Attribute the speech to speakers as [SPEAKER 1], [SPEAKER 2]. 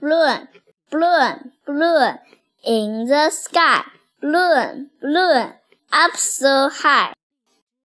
[SPEAKER 1] balloon, balloon, balloon in the sky, balloon, balloon up so high.